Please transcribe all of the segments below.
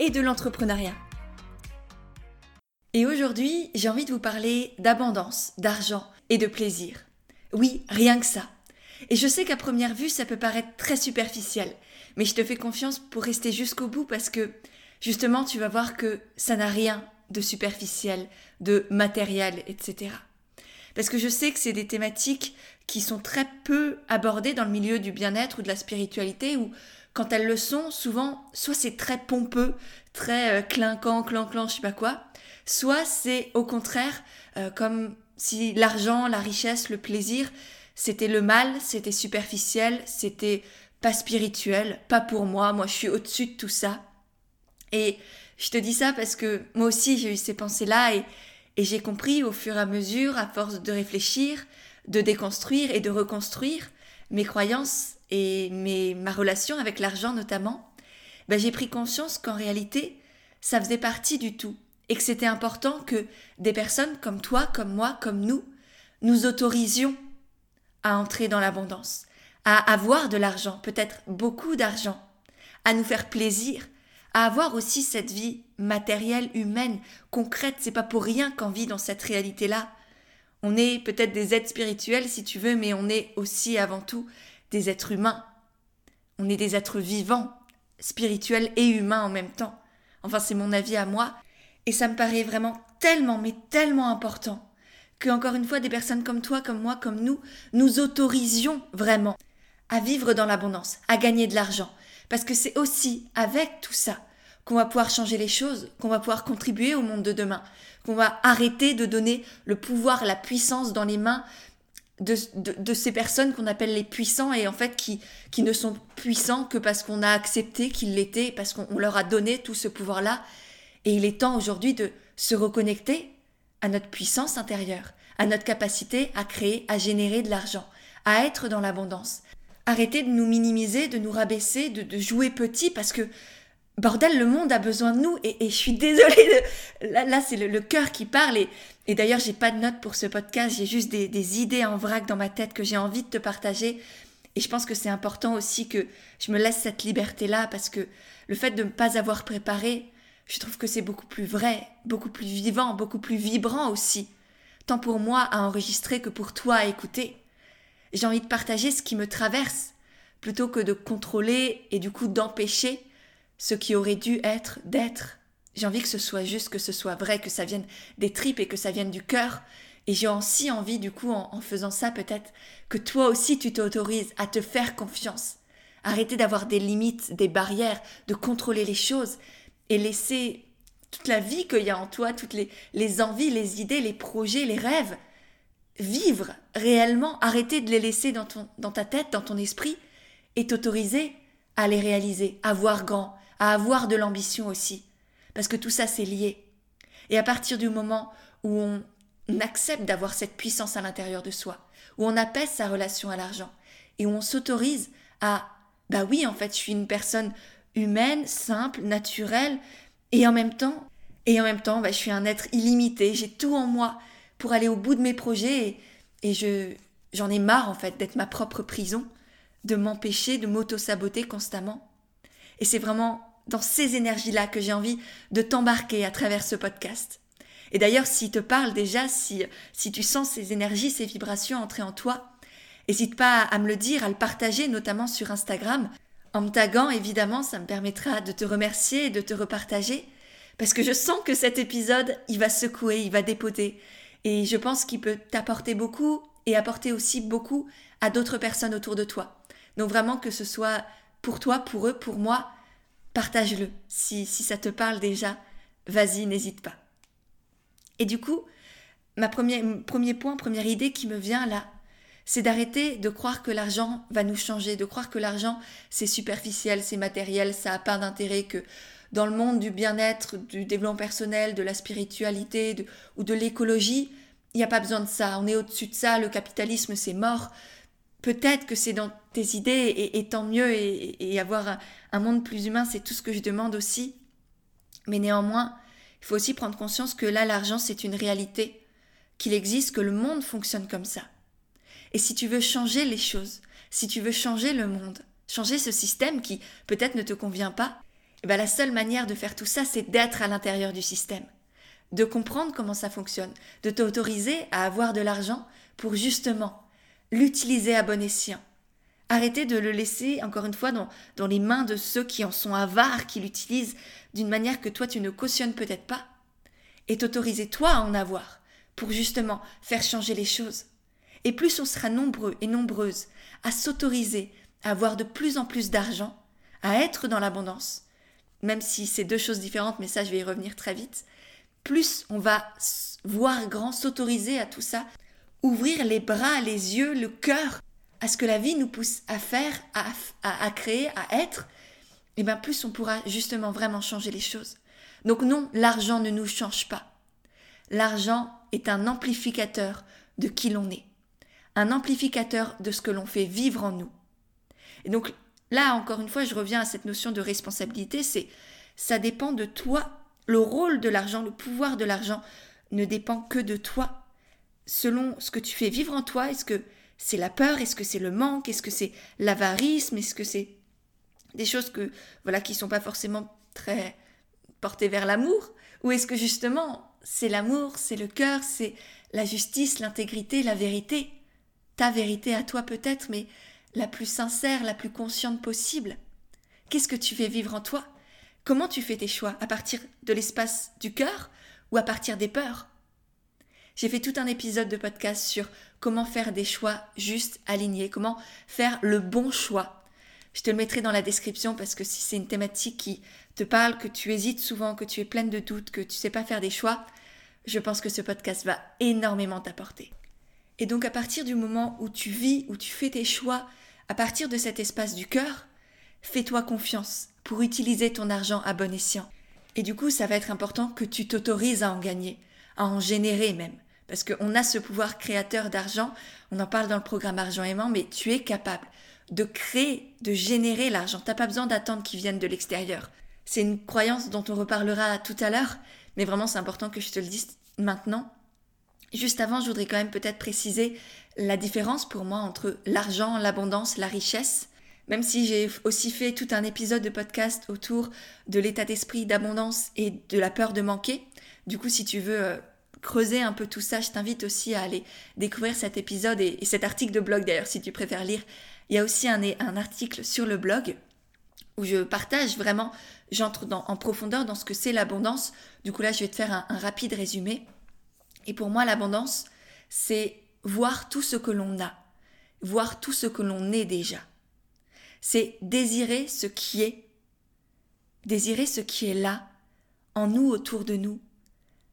et de l'entrepreneuriat. Et aujourd'hui, j'ai envie de vous parler d'abondance, d'argent et de plaisir. Oui, rien que ça. Et je sais qu'à première vue, ça peut paraître très superficiel, mais je te fais confiance pour rester jusqu'au bout parce que justement, tu vas voir que ça n'a rien de superficiel, de matériel, etc. Parce que je sais que c'est des thématiques qui sont très peu abordées dans le milieu du bien-être ou de la spiritualité, ou quand elles le sont, souvent, soit c'est très pompeux, très euh, clinquant, clan-clan, je sais pas quoi, soit c'est au contraire euh, comme si l'argent, la richesse, le plaisir, c'était le mal, c'était superficiel, c'était pas spirituel, pas pour moi, moi je suis au-dessus de tout ça. Et je te dis ça parce que moi aussi j'ai eu ces pensées-là et, et j'ai compris au fur et à mesure, à force de réfléchir, de déconstruire et de reconstruire mes croyances et mes, ma relation avec l'argent notamment, ben j'ai pris conscience qu'en réalité, ça faisait partie du tout et que c'était important que des personnes comme toi, comme moi, comme nous, nous autorisions à entrer dans l'abondance, à avoir de l'argent, peut-être beaucoup d'argent, à nous faire plaisir, à avoir aussi cette vie matérielle, humaine, concrète. C'est pas pour rien qu'on vit dans cette réalité-là. On est peut-être des êtres spirituels si tu veux, mais on est aussi avant tout des êtres humains. On est des êtres vivants, spirituels et humains en même temps. Enfin, c'est mon avis à moi. Et ça me paraît vraiment tellement, mais tellement important que, encore une fois, des personnes comme toi, comme moi, comme nous, nous autorisions vraiment à vivre dans l'abondance, à gagner de l'argent. Parce que c'est aussi avec tout ça qu'on va pouvoir changer les choses, qu'on va pouvoir contribuer au monde de demain, qu'on va arrêter de donner le pouvoir, la puissance dans les mains de, de, ces personnes qu'on appelle les puissants et en fait qui, qui ne sont puissants que parce qu'on a accepté qu'ils l'étaient, parce qu'on leur a donné tout ce pouvoir-là. Et il est temps aujourd'hui de se reconnecter à notre puissance intérieure, à notre capacité à créer, à générer de l'argent, à être dans l'abondance. Arrêter de nous minimiser, de nous rabaisser, de, de jouer petit parce que bordel, le monde a besoin de nous et, je suis désolée. De... Là, c'est le, cœur qui parle et, d'ailleurs, j'ai pas de notes pour ce podcast, j'ai juste des, idées en vrac dans ma tête que j'ai envie de te partager. Et je pense que c'est important aussi que je me laisse cette liberté-là parce que le fait de ne pas avoir préparé, je trouve que c'est beaucoup plus vrai, beaucoup plus vivant, beaucoup plus vibrant aussi. Tant pour moi à enregistrer que pour toi à écouter. J'ai envie de partager ce qui me traverse plutôt que de contrôler et du coup d'empêcher ce qui aurait dû être d'être. J'ai envie que ce soit juste, que ce soit vrai, que ça vienne des tripes et que ça vienne du cœur. Et j'ai aussi envie, du coup, en, faisant ça, peut-être, que toi aussi tu t'autorises à te faire confiance. Arrêter d'avoir des limites, des barrières, de contrôler les choses et laisser toute la vie qu'il y a en toi, toutes les, les envies, les idées, les projets, les rêves, vivre réellement, arrêter de les laisser dans, ton, dans ta tête, dans ton esprit, et t'autoriser à les réaliser, à voir grand, à avoir de l'ambition aussi. Parce que tout ça, c'est lié. Et à partir du moment où on accepte d'avoir cette puissance à l'intérieur de soi, où on apaise sa relation à l'argent, et où on s'autorise à, bah oui, en fait, je suis une personne humaine, simple, naturelle, et en même temps, et en même temps, bah, je suis un être illimité, j'ai tout en moi pour aller au bout de mes projets, et, je, j'en ai marre, en fait, d'être ma propre prison, de m'empêcher de m'auto-saboter constamment. Et c'est vraiment dans ces énergies-là que j'ai envie de t'embarquer à travers ce podcast. Et d'ailleurs, s'il te parle déjà, si, si tu sens ces énergies, ces vibrations entrer en toi, n'hésite pas à me le dire, à le partager, notamment sur Instagram. En me taguant, évidemment, ça me permettra de te remercier et de te repartager, parce que je sens que cet épisode, il va secouer, il va dépoter. Et je pense qu'il peut t'apporter beaucoup et apporter aussi beaucoup à d'autres personnes autour de toi. Donc vraiment que ce soit pour toi, pour eux, pour moi, partage-le. Si, si ça te parle déjà, vas-y, n'hésite pas. Et du coup, ma première, premier point, première idée qui me vient là, c'est d'arrêter de croire que l'argent va nous changer, de croire que l'argent c'est superficiel, c'est matériel, ça n'a pas d'intérêt, que dans le monde du bien-être, du développement personnel, de la spiritualité ou de l'écologie, il n'y a pas besoin de ça. On est au-dessus de ça. Le capitalisme, c'est mort. Peut-être que c'est dans tes idées et, tant mieux. Et, avoir un, monde plus humain, c'est tout ce que je demande aussi. Mais néanmoins, il faut aussi prendre conscience que là, l'argent, c'est une réalité, qu'il existe, que le monde fonctionne comme ça. Et si tu veux changer les choses, si tu veux changer le monde, changer ce système qui peut-être ne te convient pas, eh ben la seule manière de faire tout ça, c'est d'être à l'intérieur du système, de comprendre comment ça fonctionne, de t'autoriser à avoir de l'argent pour justement l'utiliser à bon escient. Arrêter de le laisser, encore une fois, dans, dans les mains de ceux qui en sont avares, qui l'utilisent d'une manière que toi tu ne cautionnes peut-être pas, et t'autoriser toi à en avoir, pour justement faire changer les choses. Et plus on sera nombreux et nombreuses à s'autoriser à avoir de plus en plus d'argent, à être dans l'abondance, même si c'est deux choses différentes, mais ça je vais y revenir très vite, plus on va voir grand, s'autoriser à tout ça, ouvrir les bras, les yeux, le cœur à ce que la vie nous pousse à faire, à, créer, à être, et bien plus on pourra justement vraiment changer les choses. Donc non, l'argent ne nous change pas. L'argent est un amplificateur de qui l'on est, un amplificateur de ce que l'on fait vivre en nous. Et donc là, encore une fois, je reviens à cette notion de responsabilité, c'est ça dépend de toi. Le rôle de l'argent, le pouvoir de l'argent ne dépend que de toi. Selon ce que tu fais vivre en toi, est-ce que c'est la peur, est-ce que c'est le manque, est-ce que c'est l'avarisme, est-ce que c'est des choses que voilà qui sont pas forcément très portées vers l'amour ou est-ce que justement c'est l'amour, c'est le cœur, c'est la justice, l'intégrité, la vérité, ta vérité à toi peut-être mais la plus sincère, la plus consciente possible. Qu'est-ce que tu fais vivre en toi? Comment tu fais tes choix? À partir de l'espace du cœur ou à partir des peurs? J'ai fait tout un épisode de podcast sur comment faire des choix justes, alignés, comment faire le bon choix. Je te le mettrai dans la description parce que si c'est une thématique qui te parle, que tu hésites souvent, que tu es pleine de doutes, que tu sais pas faire des choix, je pense que ce podcast va énormément t'apporter. Et donc à partir du moment où tu vis, où tu fais tes choix, à partir de cet espace du cœur, fais-toi confiance pour utiliser ton argent à bon escient. Et du coup, ça va être important que tu t'autorises à en gagner, à en générer même. Parce qu'on a ce pouvoir créateur d'argent, on en parle dans le programme Argent aimant, mais tu es capable de créer, de générer l'argent. T'as pas besoin d'attendre qu'il vienne de l'extérieur. C'est une croyance dont on reparlera tout à l'heure, mais vraiment c'est important que je te le dise maintenant. Juste avant, je voudrais quand même peut-être préciser la différence pour moi entre l'argent, l'abondance, la richesse. Même si j'ai aussi fait tout un épisode de podcast autour de l'état d'esprit d'abondance et de la peur de manquer. Du coup, si tu veux euh, creuser un peu tout ça, je t'invite aussi à aller découvrir cet épisode et, cet article de blog d'ailleurs, si tu préfères lire. Il y a aussi un, article sur le blog où je partage vraiment, j'entre en profondeur dans ce que c'est l'abondance. Du coup là, je vais te faire un rapide résumé. Et pour moi, l'abondance, c'est voir tout ce que l'on a, voir tout ce que l'on est déjà. C'est désirer ce qui est, désirer ce qui est là, en nous, autour de nous.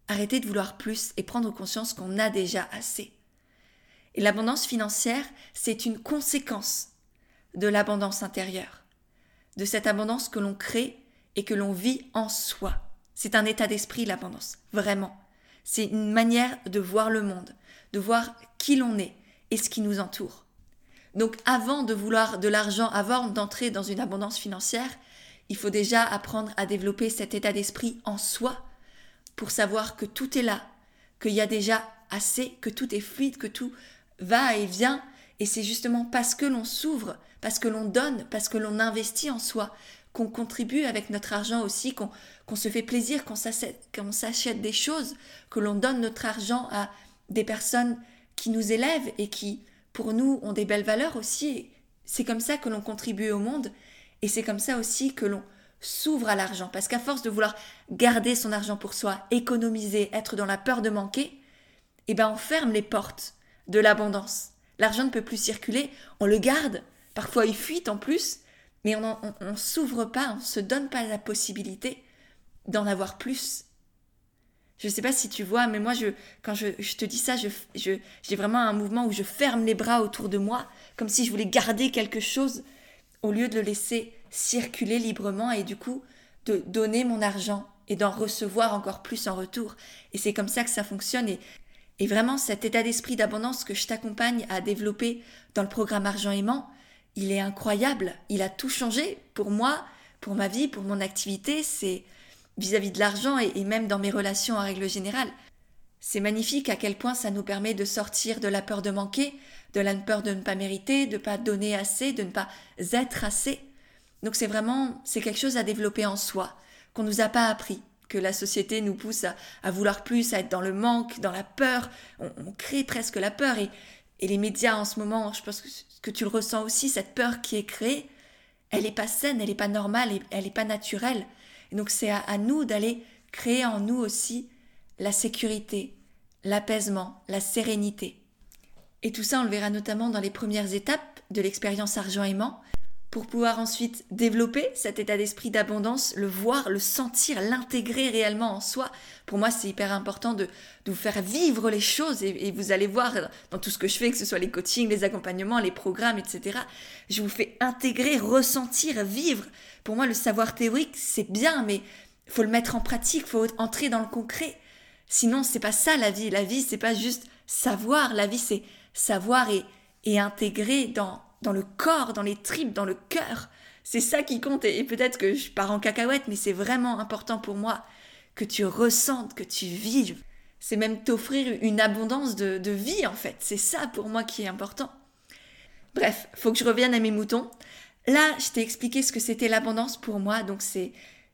Arrêter de vouloir plus et prendre conscience qu'on a déjà assez. Et l'abondance financière, c'est une conséquence de l'abondance intérieure, de cette abondance que l'on crée et que l'on vit en soi. C'est un état d'esprit, l'abondance, vraiment. C'est une manière de voir le monde, de voir qui l'on est et ce qui nous entoure. Donc avant de vouloir de l'argent, avant d'entrer dans une abondance financière, il faut déjà apprendre à développer cet état d'esprit en soi pour savoir que tout est là, qu'il y a déjà assez, que tout est fluide, que tout va et vient. Et c'est justement parce que l'on s'ouvre, parce que l'on donne, parce que l'on investit en soi, qu'on contribue avec notre argent aussi, qu'on se fait plaisir, qu'on s'achète des choses, que l'on donne notre argent à des personnes qui nous élèvent et qui, pour nous, ont des belles valeurs aussi. C'est comme ça que l'on contribue au monde et c'est comme ça aussi que l'on s'ouvre à l'argent. Parce qu'à force de vouloir garder son argent pour soi, économiser, être dans la peur de manquer, eh ben on ferme les portes de l'abondance. L'argent ne peut plus circuler, on le garde, parfois il fuit en plus, mais on ne s'ouvre pas, on ne se donne pas la possibilité d'en avoir plus. Je ne sais pas si tu vois, mais moi, je, quand je, te dis ça, j'ai je, vraiment un mouvement où je ferme les bras autour de moi, comme si je voulais garder quelque chose, au lieu de le laisser circuler librement et du coup de donner mon argent et d'en recevoir encore plus en retour. Et c'est comme ça que ça fonctionne. Et, et vraiment, cet état d'esprit d'abondance que je t'accompagne à développer dans le programme Argent Aimant, il est incroyable. Il a tout changé pour moi, pour ma vie, pour mon activité. C'est vis-à-vis de l'argent et, et même dans mes relations en règle générale. C'est magnifique à quel point ça nous permet de sortir de la peur de manquer, de la peur de ne pas mériter, de ne pas donner assez, de ne pas être assez. Donc c'est vraiment, c'est quelque chose à développer en soi, qu'on nous a pas appris, que la société nous pousse à, vouloir plus, à être dans le manque, dans la peur. On, crée presque la peur et, et, les médias en ce moment, je pense que, que, tu le ressens aussi, cette peur qui est créée, elle n'est pas saine, elle n'est pas normale, elle n'est pas naturelle. Et donc c'est à, nous d'aller créer en nous aussi la sécurité, l'apaisement, la sérénité. Et tout ça, on le verra notamment dans les premières étapes de l'expérience argent-aimant, pour pouvoir ensuite développer cet état d'esprit d'abondance, le voir, le sentir, l'intégrer réellement en soi. Pour moi, c'est hyper important de, vous faire vivre les choses et, vous allez voir dans tout ce que je fais, que ce soit les coachings, les accompagnements, les programmes, etc. Je vous fais intégrer, ressentir, vivre. Pour moi, le savoir théorique, c'est bien, mais faut le mettre en pratique, faut entrer dans le concret. Sinon, c'est pas ça la vie. La vie, c'est pas juste savoir. La vie, c'est savoir et intégrer dans, dans le corps, dans les tripes, dans le cœur. C'est ça qui compte. Et, peut-être que je pars en cacahuète, mais c'est vraiment important pour moi que tu ressentes, que tu vives. C'est même t'offrir une abondance de, vie, en fait. C'est ça pour moi qui est important. Bref, faut que je revienne à mes moutons. Là, je t'ai expliqué ce que c'était l'abondance pour moi. Donc, c'est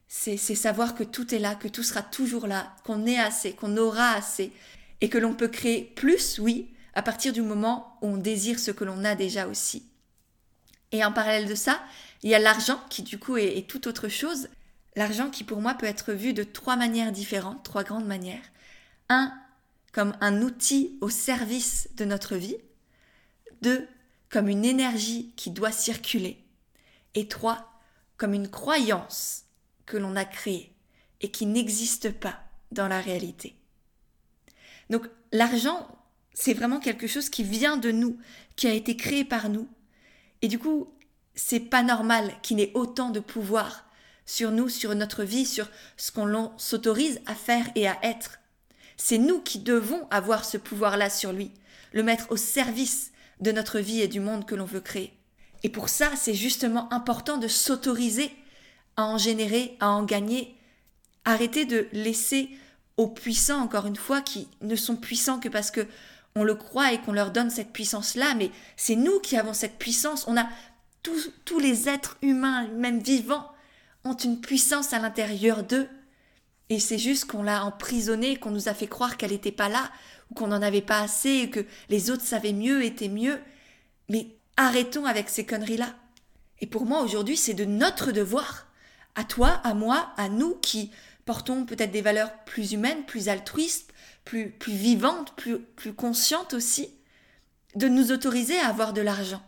c'est savoir que tout est là, que tout sera toujours là, qu'on est assez, qu'on aura assez, et que l'on peut créer plus, oui, à partir du moment où on désire ce que l'on a déjà aussi. Et en parallèle de ça, il y a l'argent qui du coup est, tout autre chose. L'argent qui pour moi peut être vu de trois manières différentes, trois grandes manières. Un, comme un outil au service de notre vie. Deux, comme une énergie qui doit circuler. Et trois, comme une croyance que l'on a créé et qui n'existe pas dans la réalité. Donc l'argent, c'est vraiment quelque chose qui vient de nous, qui a été créé par nous. Et du coup, c'est pas normal qu'il ait autant de pouvoir sur nous, sur notre vie, sur ce qu'on s'autorise à faire et à être. C'est nous qui devons avoir ce pouvoir-là sur lui, le mettre au service de notre vie et du monde que l'on veut créer. Et pour ça, c'est justement important de s'autoriser à en générer, à en gagner. Arrêtez de laisser aux puissants, encore une fois, qui ne sont puissants que parce que on le croit et qu'on leur donne cette puissance-là, mais c'est nous qui avons cette puissance. On a tous, tous les êtres humains, même vivants, ont une puissance à l'intérieur d'eux. Et c'est juste qu'on l'a emprisonnée, qu'on nous a fait croire qu'elle n'était pas là, ou qu'on n'en avait pas assez, que les autres savaient mieux, étaient mieux. Mais arrêtons avec ces conneries-là. Et pour moi, aujourd'hui, c'est de notre devoir à toi, à moi, à nous qui portons peut-être des valeurs plus humaines, plus altruistes, plus, plus vivantes, plus, plus conscientes aussi, de nous autoriser à avoir de l'argent.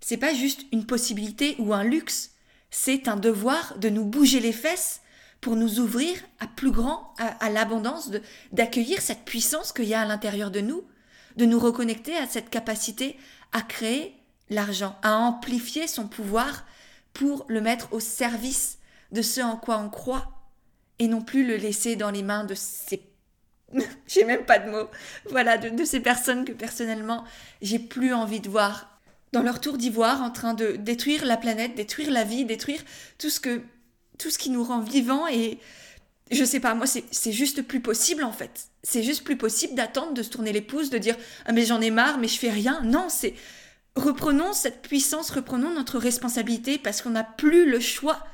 C'est pas juste une possibilité ou un luxe, c'est un devoir de nous bouger les fesses pour nous ouvrir à plus grand, à, l'abondance, d'accueillir cette puissance qu'il y a à l'intérieur de nous, de nous reconnecter à cette capacité à créer l'argent, à amplifier son pouvoir pour le mettre au service de ce en quoi on croit et non plus le laisser dans les mains de ces j'ai même pas de mots. Voilà de, ces personnes que personnellement j'ai plus envie de voir dans leur tour d'ivoire en train de détruire la planète détruire la vie détruire tout ce que tout ce qui nous rend vivants et je sais pas moi c'est juste plus possible en fait. C'est juste plus possible d'attendre de se tourner les pouces de dire ah mais j'en ai marre mais je fais rien. Non c'est reprenons cette puissance reprenons notre responsabilité parce qu'on n'a plus le choix.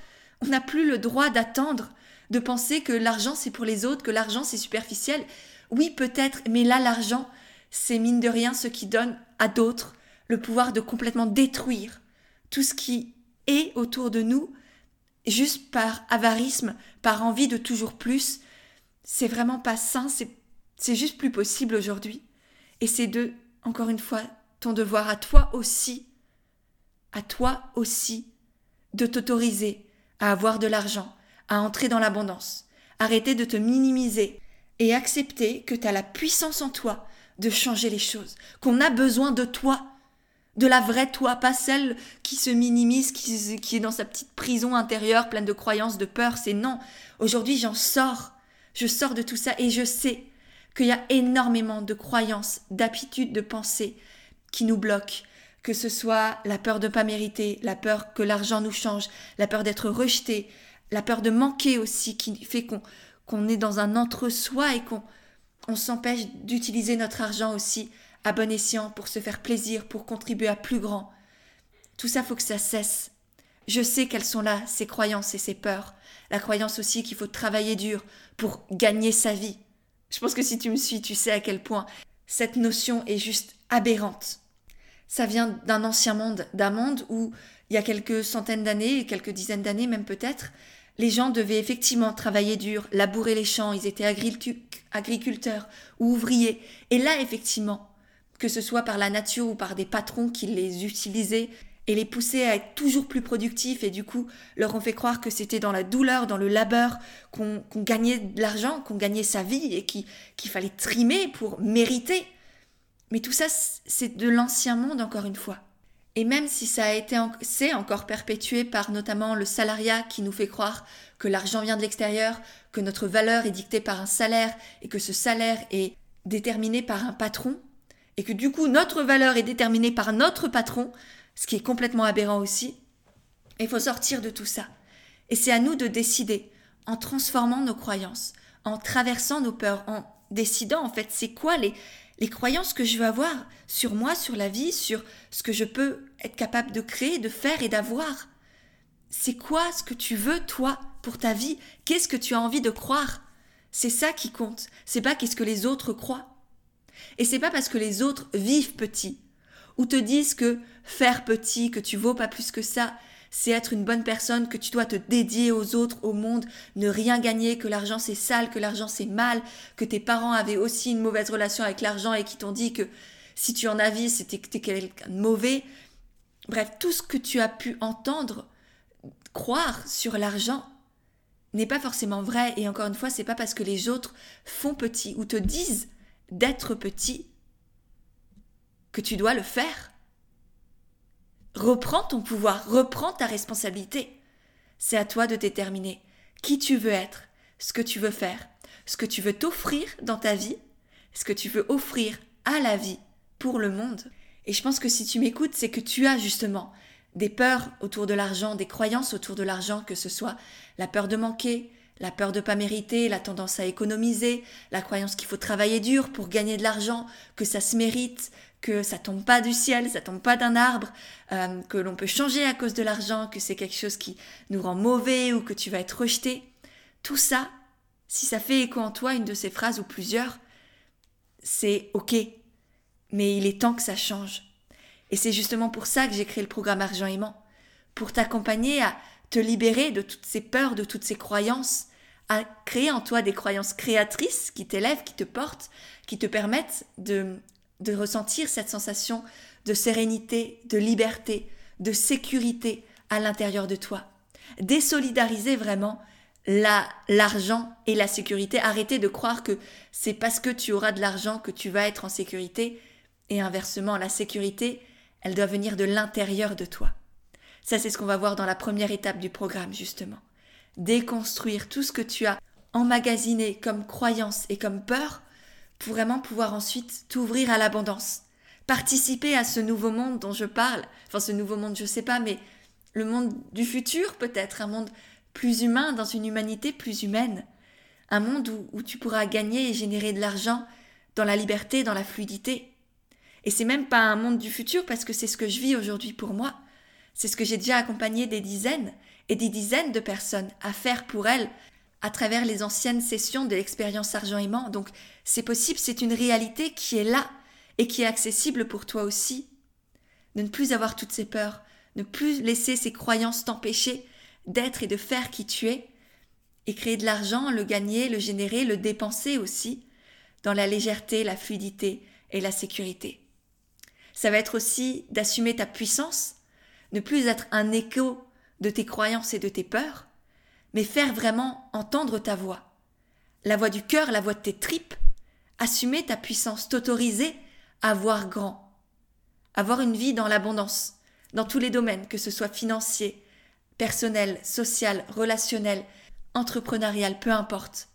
On n'a plus le droit d'attendre, de penser que l'argent c'est pour les autres, que l'argent c'est superficiel. Oui, peut-être, mais là, l'argent, c'est mine de rien ce qui donne à d'autres le pouvoir de complètement détruire tout ce qui est autour de nous, juste par avarisme, par envie de toujours plus. C'est vraiment pas sain, c'est juste plus possible aujourd'hui. Et c'est de, encore une fois, ton devoir à toi aussi, à toi aussi, de t'autoriser à avoir de l'argent, à entrer dans l'abondance. Arrêter de te minimiser et accepter que tu as la puissance en toi de changer les choses, qu'on a besoin de toi, De la vraie toi, pas celle qui se minimise, qui, est dans sa petite prison intérieure pleine de croyances, de peur. C'est non. Aujourd'hui, j'en sors. Je sors de tout ça et je sais qu'il y a énormément de croyances, d'habitudes, de pensées qui nous bloquent, que ce soit la peur de ne pas mériter, la peur que l'argent nous change, la peur d'être rejeté, la peur de manquer aussi, qui fait qu'on est dans un entre-soi et qu'on on, s'empêche d'utiliser notre argent aussi à bon escient pour se faire plaisir, pour contribuer à plus grand. Tout ça faut que ça cesse. Je sais qu'elles sont là, ces croyances et ces peurs. La croyance aussi qu'il faut travailler dur pour gagner sa vie. Je pense que si tu me suis, tu sais à quel point cette notion est juste aberrante. Ça vient d'un ancien monde, d'un monde où, il y a quelques centaines d'années, quelques dizaines d'années même peut-être, les gens devaient effectivement travailler dur, labourer les champs, ils étaient agriculteurs ou ouvriers. Et là, effectivement, que ce soit par la nature ou par des patrons qui les utilisaient et les poussaient à être toujours plus productifs et du coup leur ont fait croire que c'était dans la douleur, dans le labeur qu'on gagnait de l'argent, qu'on gagnait sa vie et qu'il fallait trimer pour mériter. Mais tout ça, c'est de l'ancien monde encore une fois. Et même si ça a été, c'est encore perpétué par notamment le salariat qui nous fait croire que l'argent vient de l'extérieur, que notre valeur est dictée par un salaire et que ce salaire est déterminé par un patron, et que du coup notre valeur est déterminée par notre patron, ce qui est complètement aberrant aussi, il faut sortir de tout ça. Et c'est à nous de décider, en transformant nos croyances, en traversant nos peurs, en décidant en fait c'est quoi les, les croyances que je veux avoir sur moi, sur la vie, sur ce que je peux être capable de créer, de faire et d'avoir. C'est quoi ce que tu veux, toi, pour ta vie? Qu'est-ce que tu as envie de croire? C'est ça qui compte. C'est pas qu'est-ce que les autres croient. Et c'est pas parce que les autres vivent petit, ou te disent que faire petit, que tu vaux pas plus que ça, c'est être une bonne personne, que tu dois te dédier aux autres, au monde, ne rien gagner, que l'argent c'est sale, que l'argent c'est mal, que tes parents avaient aussi une mauvaise relation avec l'argent et qui t'ont dit que si tu en avis, c'était que tu es quelqu'un de mauvais. Bref, tout ce que tu as pu entendre, croire sur l'argent, n'est pas forcément vrai. Et encore une fois, c'est pas parce que les autres font petit ou te disent d'être petit que tu dois le faire. Reprends ton pouvoir, reprends ta responsabilité. C'est à toi de déterminer qui tu veux être, ce que tu veux faire, ce que tu veux t'offrir dans ta vie, ce que tu veux offrir à la vie, pour le monde. Et je pense que si tu m'écoutes, c'est que tu as justement des peurs autour de l'argent, des croyances autour de l'argent, que ce soit la peur de manquer, la peur de pas mériter, la tendance à économiser, la croyance qu'il faut travailler dur pour gagner de l'argent, que ça se mérite, que ça tombe pas du ciel, ça tombe pas d'un arbre, euh, que l'on peut changer à cause de l'argent, que c'est quelque chose qui nous rend mauvais ou que tu vas être rejeté. Tout ça, si ça fait écho en toi, une de ces phrases ou plusieurs, c'est ok, mais il est temps que ça change. Et c'est justement pour ça que j'ai créé le programme Argent Aimant, pour t'accompagner à te libérer de toutes ces peurs, de toutes ces croyances, à créer en toi des croyances créatrices qui t'élèvent, qui te portent, qui te permettent de de ressentir cette sensation de sérénité, de liberté, de sécurité à l'intérieur de toi. Désolidariser vraiment la, l'argent et la sécurité. Arrêter de croire que c'est parce que tu auras de l'argent que tu vas être en sécurité. Et inversement, la sécurité, elle doit venir de l'intérieur de toi. Ça, c'est ce qu'on va voir dans la première étape du programme, justement. Déconstruire tout ce que tu as emmagasiné comme croyance et comme peur pour vraiment pouvoir ensuite t'ouvrir à l'abondance, participer à ce nouveau monde dont je parle, enfin ce nouveau monde je sais pas, mais le monde du futur peut-être, un monde plus humain, dans une humanité plus humaine, un monde où, où tu pourras gagner et générer de l'argent dans la liberté, dans la fluidité. Et c'est même pas un monde du futur parce que c'est ce que je vis aujourd'hui pour moi. C'est ce que j'ai déjà accompagné des dizaines et des dizaines de personnes à faire pour elles à travers les anciennes sessions de l'expérience argent aimant. Donc c'est possible, c'est une réalité qui est là et qui est accessible pour toi aussi. De ne plus avoir toutes ces peurs, ne plus laisser ces croyances t'empêcher d'être et de faire qui tu es, et créer de l'argent, le gagner, le générer, le dépenser aussi, dans la légèreté, la fluidité et la sécurité. Ça va être aussi d'assumer ta puissance, ne plus être un écho de tes croyances et de tes peurs, mais faire vraiment entendre ta voix. La voix du cœur, la voix de tes tripes, assumer ta puissance, t'autoriser à voir grand, avoir une vie dans l'abondance, dans tous les domaines, que ce soit financier, personnel, social, relationnel, entrepreneurial, peu importe.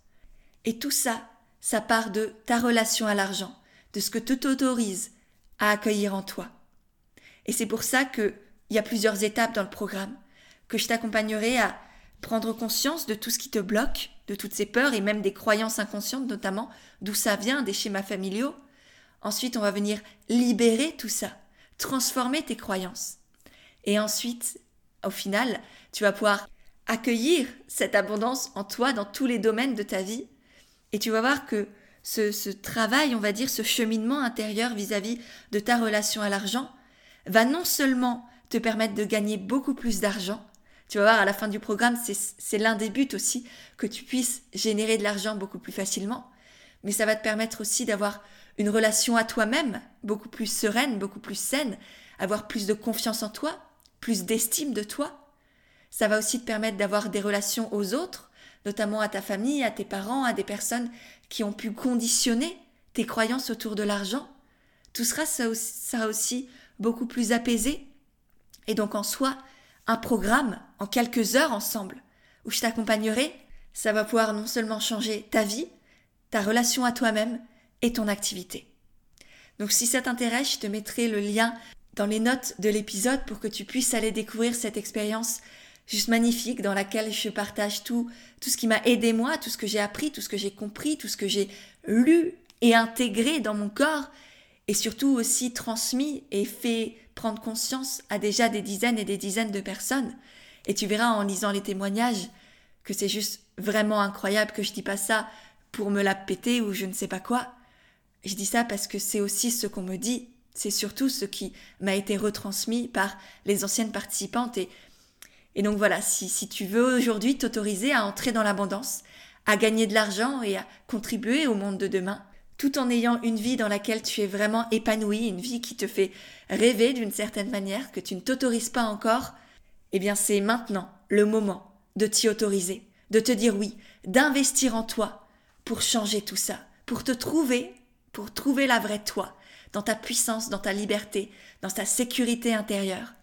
Et tout ça, ça part de ta relation à l'argent, de ce que tu t'autorises à accueillir en toi. Et c'est pour ça qu'il y a plusieurs étapes dans le programme, que je t'accompagnerai à prendre conscience de tout ce qui te bloque, de toutes ces peurs et même des croyances inconscientes notamment, d'où ça vient, des schémas familiaux. Ensuite, on va venir libérer tout ça, transformer tes croyances. Et ensuite, au final, tu vas pouvoir accueillir cette abondance en toi dans tous les domaines de ta vie. Et tu vas voir que ce, travail, on va dire, ce cheminement intérieur vis-à-vis de ta relation à l'argent, va non seulement te permettre de gagner beaucoup plus d'argent, tu vas voir à la fin du programme, c'est l'un des buts aussi, que tu puisses générer de l'argent beaucoup plus facilement, mais ça va te permettre aussi d'avoir une relation à toi-même beaucoup plus sereine, beaucoup plus saine, avoir plus de confiance en toi, plus d'estime de toi. Ça va aussi te permettre d'avoir des relations aux autres, notamment à ta famille, à tes parents, à des personnes qui ont pu conditionner tes croyances autour de l'argent. Tout sera, ça sera aussi beaucoup plus apaisé. Et donc en soi, un programme en quelques heures ensemble, où je t'accompagnerai, ça va pouvoir non seulement changer ta vie, ta relation à toi-même et ton activité. Donc si ça t'intéresse, je te mettrai le lien dans les notes de l'épisode pour que tu puisses aller découvrir cette expérience juste magnifique dans laquelle je partage tout, tout ce qui m'a aidé moi, tout ce que j'ai appris, tout ce que j'ai compris, tout ce que j'ai lu et intégré dans mon corps et surtout aussi transmis et fait prendre conscience à déjà des dizaines et des dizaines de personnes. Et tu verras en lisant les témoignages que c'est juste vraiment incroyable que je dis pas ça pour me la péter ou je ne sais pas quoi. Je dis ça parce que c'est aussi ce qu'on me dit, c'est surtout ce qui m'a été retransmis par les anciennes participantes et et donc voilà, si, si tu veux aujourd'hui t'autoriser à entrer dans l'abondance, à gagner de l'argent et à contribuer au monde de demain, tout en ayant une vie dans laquelle tu es vraiment épanoui, une vie qui te fait rêver d'une certaine manière, que tu ne t'autorises pas encore, eh bien c'est maintenant le moment de t'y autoriser, de te dire oui, d'investir en toi pour changer tout ça, pour te trouver, pour trouver la vraie toi, dans ta puissance, dans ta liberté, dans ta sécurité intérieure.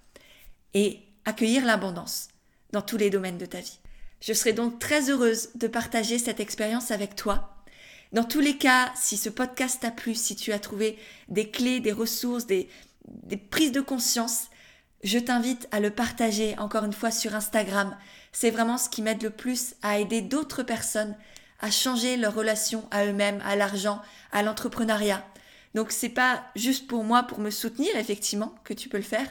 Et accueillir l'abondance dans tous les domaines de ta vie. Je serai donc très heureuse de partager cette expérience avec toi. Dans tous les cas, si ce podcast t'a plu, si tu as trouvé des clés, des ressources, des, des prises de conscience, je t'invite à le partager encore une fois sur Instagram. C'est vraiment ce qui m'aide le plus à aider d'autres personnes à changer leur relation à eux-mêmes, à l'argent, à l'entrepreneuriat. Donc c'est pas juste pour moi pour me soutenir effectivement que tu peux le faire,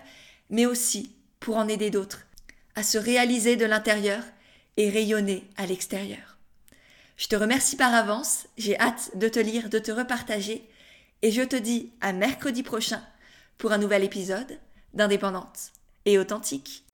mais aussi pour en aider d'autres à se réaliser de l'intérieur et rayonner à l'extérieur. Je te remercie par avance, j'ai hâte de te lire, de te repartager, et je te dis à mercredi prochain pour un nouvel épisode d'Indépendante et authentique.